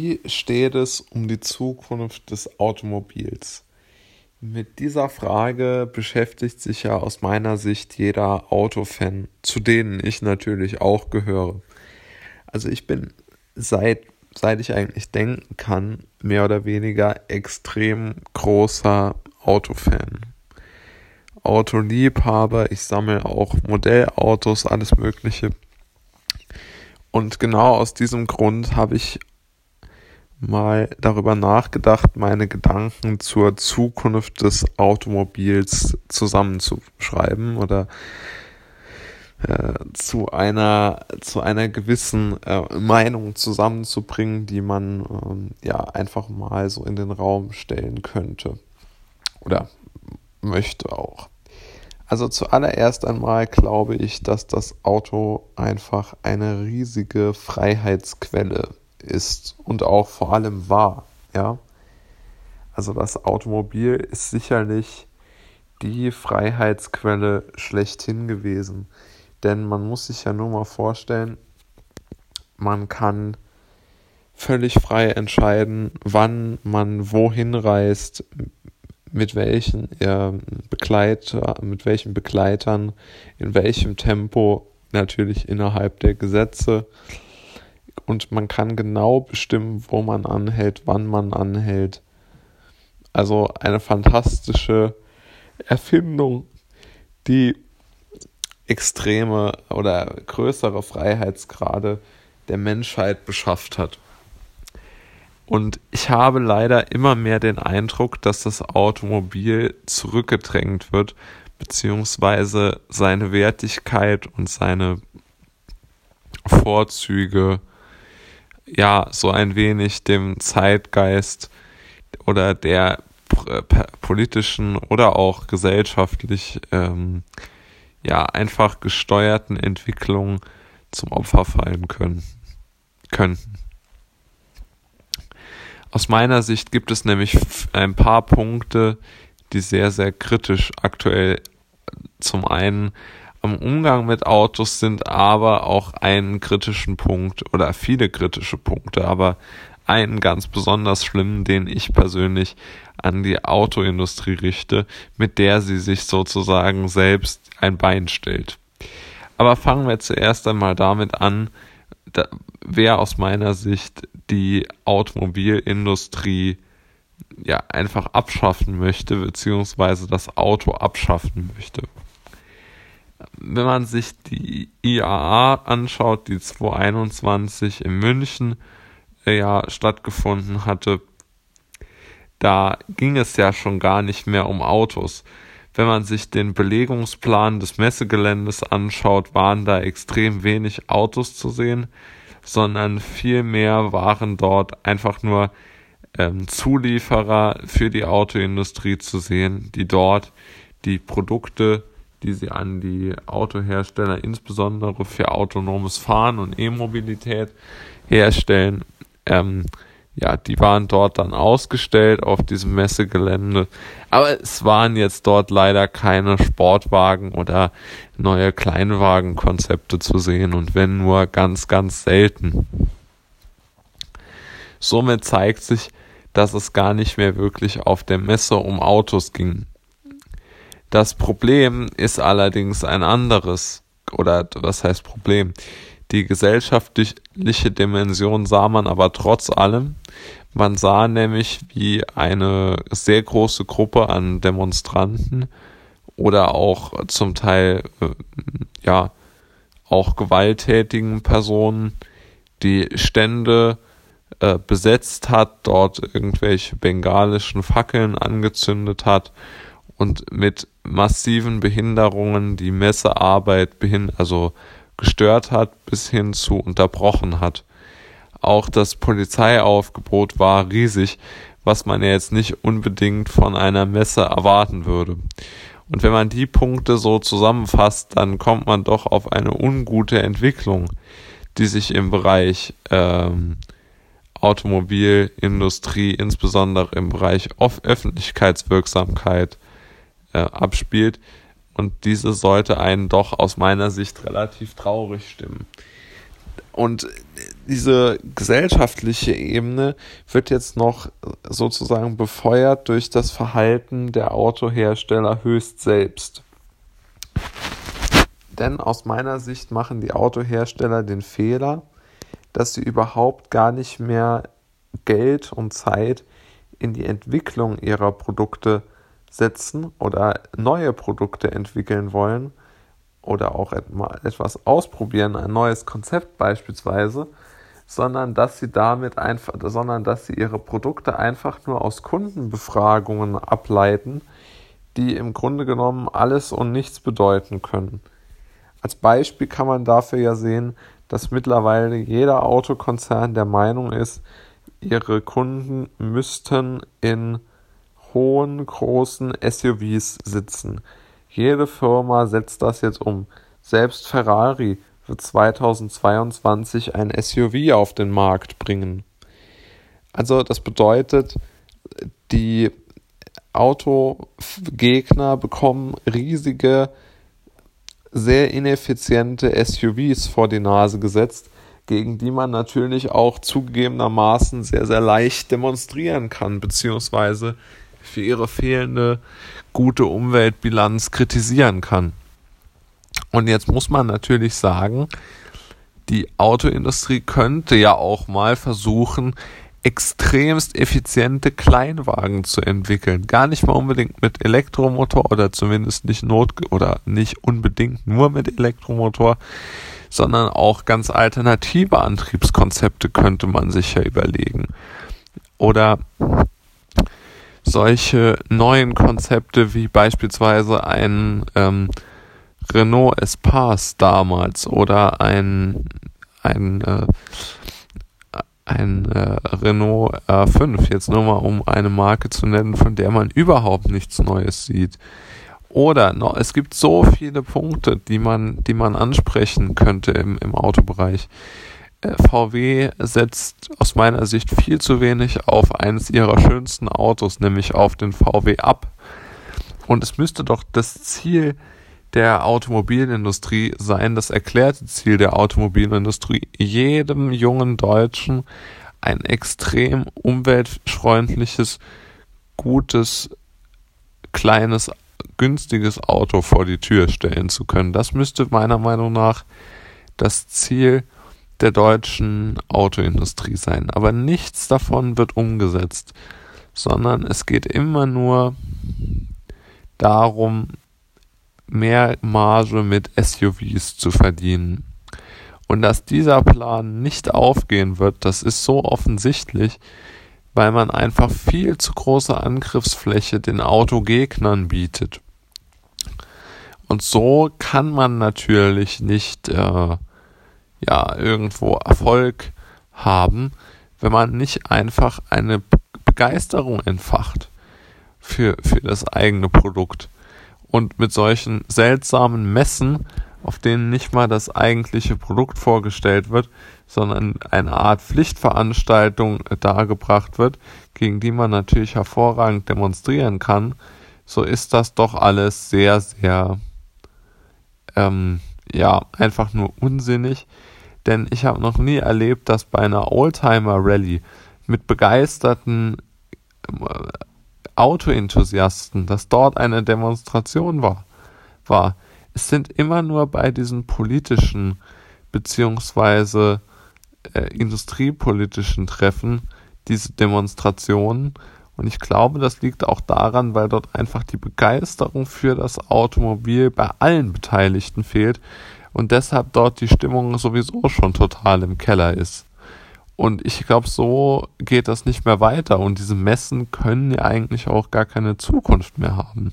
Wie steht es um die Zukunft des Automobils? Mit dieser Frage beschäftigt sich ja aus meiner Sicht jeder Autofan, zu denen ich natürlich auch gehöre. Also ich bin seit, seit ich eigentlich denken kann, mehr oder weniger extrem großer Autofan. Autoliebhaber, ich sammle auch Modellautos, alles Mögliche. Und genau aus diesem Grund habe ich mal darüber nachgedacht, meine Gedanken zur Zukunft des Automobils zusammenzuschreiben oder äh, zu einer zu einer gewissen äh, Meinung zusammenzubringen, die man ähm, ja einfach mal so in den Raum stellen könnte oder möchte auch. Also zuallererst einmal glaube ich, dass das Auto einfach eine riesige Freiheitsquelle ist und auch vor allem war, ja. Also das Automobil ist sicherlich die Freiheitsquelle schlechthin gewesen. Denn man muss sich ja nur mal vorstellen, man kann völlig frei entscheiden, wann man wohin reist, mit welchen äh, Begleiter, mit welchen Begleitern, in welchem Tempo, natürlich innerhalb der Gesetze und man kann genau bestimmen, wo man anhält, wann man anhält. Also eine fantastische Erfindung, die extreme oder größere Freiheitsgrade der Menschheit beschafft hat. Und ich habe leider immer mehr den Eindruck, dass das Automobil zurückgedrängt wird, beziehungsweise seine Wertigkeit und seine Vorzüge ja so ein wenig dem Zeitgeist oder der politischen oder auch gesellschaftlich ähm, ja einfach gesteuerten Entwicklung zum Opfer fallen können könnten. Aus meiner Sicht gibt es nämlich ein paar Punkte, die sehr, sehr kritisch aktuell zum einen am Umgang mit Autos sind aber auch einen kritischen Punkt oder viele kritische Punkte, aber einen ganz besonders schlimmen, den ich persönlich an die Autoindustrie richte, mit der sie sich sozusagen selbst ein Bein stellt. Aber fangen wir zuerst einmal damit an, da, wer aus meiner Sicht die Automobilindustrie ja einfach abschaffen möchte, beziehungsweise das Auto abschaffen möchte wenn man sich die IAA anschaut, die 2021 in München äh, ja stattgefunden hatte, da ging es ja schon gar nicht mehr um Autos. Wenn man sich den Belegungsplan des Messegeländes anschaut, waren da extrem wenig Autos zu sehen, sondern vielmehr waren dort einfach nur ähm, Zulieferer für die Autoindustrie zu sehen, die dort die Produkte die sie an die Autohersteller insbesondere für autonomes Fahren und E-Mobilität herstellen. Ähm, ja, die waren dort dann ausgestellt auf diesem Messegelände. Aber es waren jetzt dort leider keine Sportwagen oder neue Kleinwagenkonzepte zu sehen und wenn nur ganz, ganz selten. Somit zeigt sich, dass es gar nicht mehr wirklich auf der Messe um Autos ging. Das Problem ist allerdings ein anderes. Oder was heißt Problem? Die gesellschaftliche Dimension sah man aber trotz allem. Man sah nämlich, wie eine sehr große Gruppe an Demonstranten oder auch zum Teil, äh, ja, auch gewalttätigen Personen die Stände äh, besetzt hat, dort irgendwelche bengalischen Fackeln angezündet hat und mit massiven Behinderungen die Messearbeit behin also gestört hat bis hin zu unterbrochen hat. Auch das Polizeiaufgebot war riesig, was man ja jetzt nicht unbedingt von einer Messe erwarten würde. Und wenn man die Punkte so zusammenfasst, dann kommt man doch auf eine ungute Entwicklung, die sich im Bereich ähm, Automobilindustrie, insbesondere im Bereich Öffentlichkeitswirksamkeit, äh, abspielt. Und diese sollte einen doch aus meiner Sicht relativ traurig stimmen. Und diese gesellschaftliche Ebene wird jetzt noch sozusagen befeuert durch das Verhalten der Autohersteller höchst selbst. Denn aus meiner Sicht machen die Autohersteller den Fehler, dass sie überhaupt gar nicht mehr Geld und Zeit in die Entwicklung ihrer Produkte setzen oder neue Produkte entwickeln wollen oder auch etwas ausprobieren, ein neues Konzept beispielsweise, sondern dass sie damit einfach, sondern dass sie ihre Produkte einfach nur aus Kundenbefragungen ableiten, die im Grunde genommen alles und nichts bedeuten können. Als Beispiel kann man dafür ja sehen, dass mittlerweile jeder Autokonzern der Meinung ist, ihre Kunden müssten in hohen, großen SUVs sitzen. Jede Firma setzt das jetzt um. Selbst Ferrari wird 2022 ein SUV auf den Markt bringen. Also das bedeutet, die Autogegner bekommen riesige, sehr ineffiziente SUVs vor die Nase gesetzt, gegen die man natürlich auch zugegebenermaßen sehr, sehr leicht demonstrieren kann, beziehungsweise für ihre fehlende gute Umweltbilanz kritisieren kann. Und jetzt muss man natürlich sagen, die Autoindustrie könnte ja auch mal versuchen, extremst effiziente Kleinwagen zu entwickeln. Gar nicht mal unbedingt mit Elektromotor oder zumindest nicht not oder nicht unbedingt nur mit Elektromotor, sondern auch ganz alternative Antriebskonzepte könnte man sich ja überlegen. Oder solche neuen Konzepte wie beispielsweise ein ähm, Renault Espace damals oder ein ein äh, ein äh, Renault R5 jetzt nur mal um eine Marke zu nennen, von der man überhaupt nichts Neues sieht. Oder noch, es gibt so viele Punkte, die man, die man ansprechen könnte im, im Autobereich. VW setzt aus meiner Sicht viel zu wenig auf eines ihrer schönsten Autos, nämlich auf den VW Up. Und es müsste doch das Ziel der Automobilindustrie sein, das erklärte Ziel der Automobilindustrie, jedem jungen Deutschen ein extrem umweltfreundliches, gutes, kleines, günstiges Auto vor die Tür stellen zu können. Das müsste meiner Meinung nach das Ziel der deutschen Autoindustrie sein. Aber nichts davon wird umgesetzt, sondern es geht immer nur darum, mehr Marge mit SUVs zu verdienen. Und dass dieser Plan nicht aufgehen wird, das ist so offensichtlich, weil man einfach viel zu große Angriffsfläche den Autogegnern bietet. Und so kann man natürlich nicht äh, ja irgendwo Erfolg haben, wenn man nicht einfach eine Begeisterung entfacht für, für das eigene Produkt. Und mit solchen seltsamen Messen, auf denen nicht mal das eigentliche Produkt vorgestellt wird, sondern eine Art Pflichtveranstaltung dargebracht wird, gegen die man natürlich hervorragend demonstrieren kann, so ist das doch alles sehr, sehr, ähm, ja, einfach nur unsinnig denn ich habe noch nie erlebt, dass bei einer Oldtimer-Rallye mit begeisterten äh, Autoenthusiasten, dass dort eine Demonstration war, war. Es sind immer nur bei diesen politischen beziehungsweise äh, industriepolitischen Treffen diese Demonstrationen und ich glaube, das liegt auch daran, weil dort einfach die Begeisterung für das Automobil bei allen Beteiligten fehlt, und deshalb dort die Stimmung sowieso schon total im Keller ist. Und ich glaube, so geht das nicht mehr weiter und diese Messen können ja eigentlich auch gar keine Zukunft mehr haben.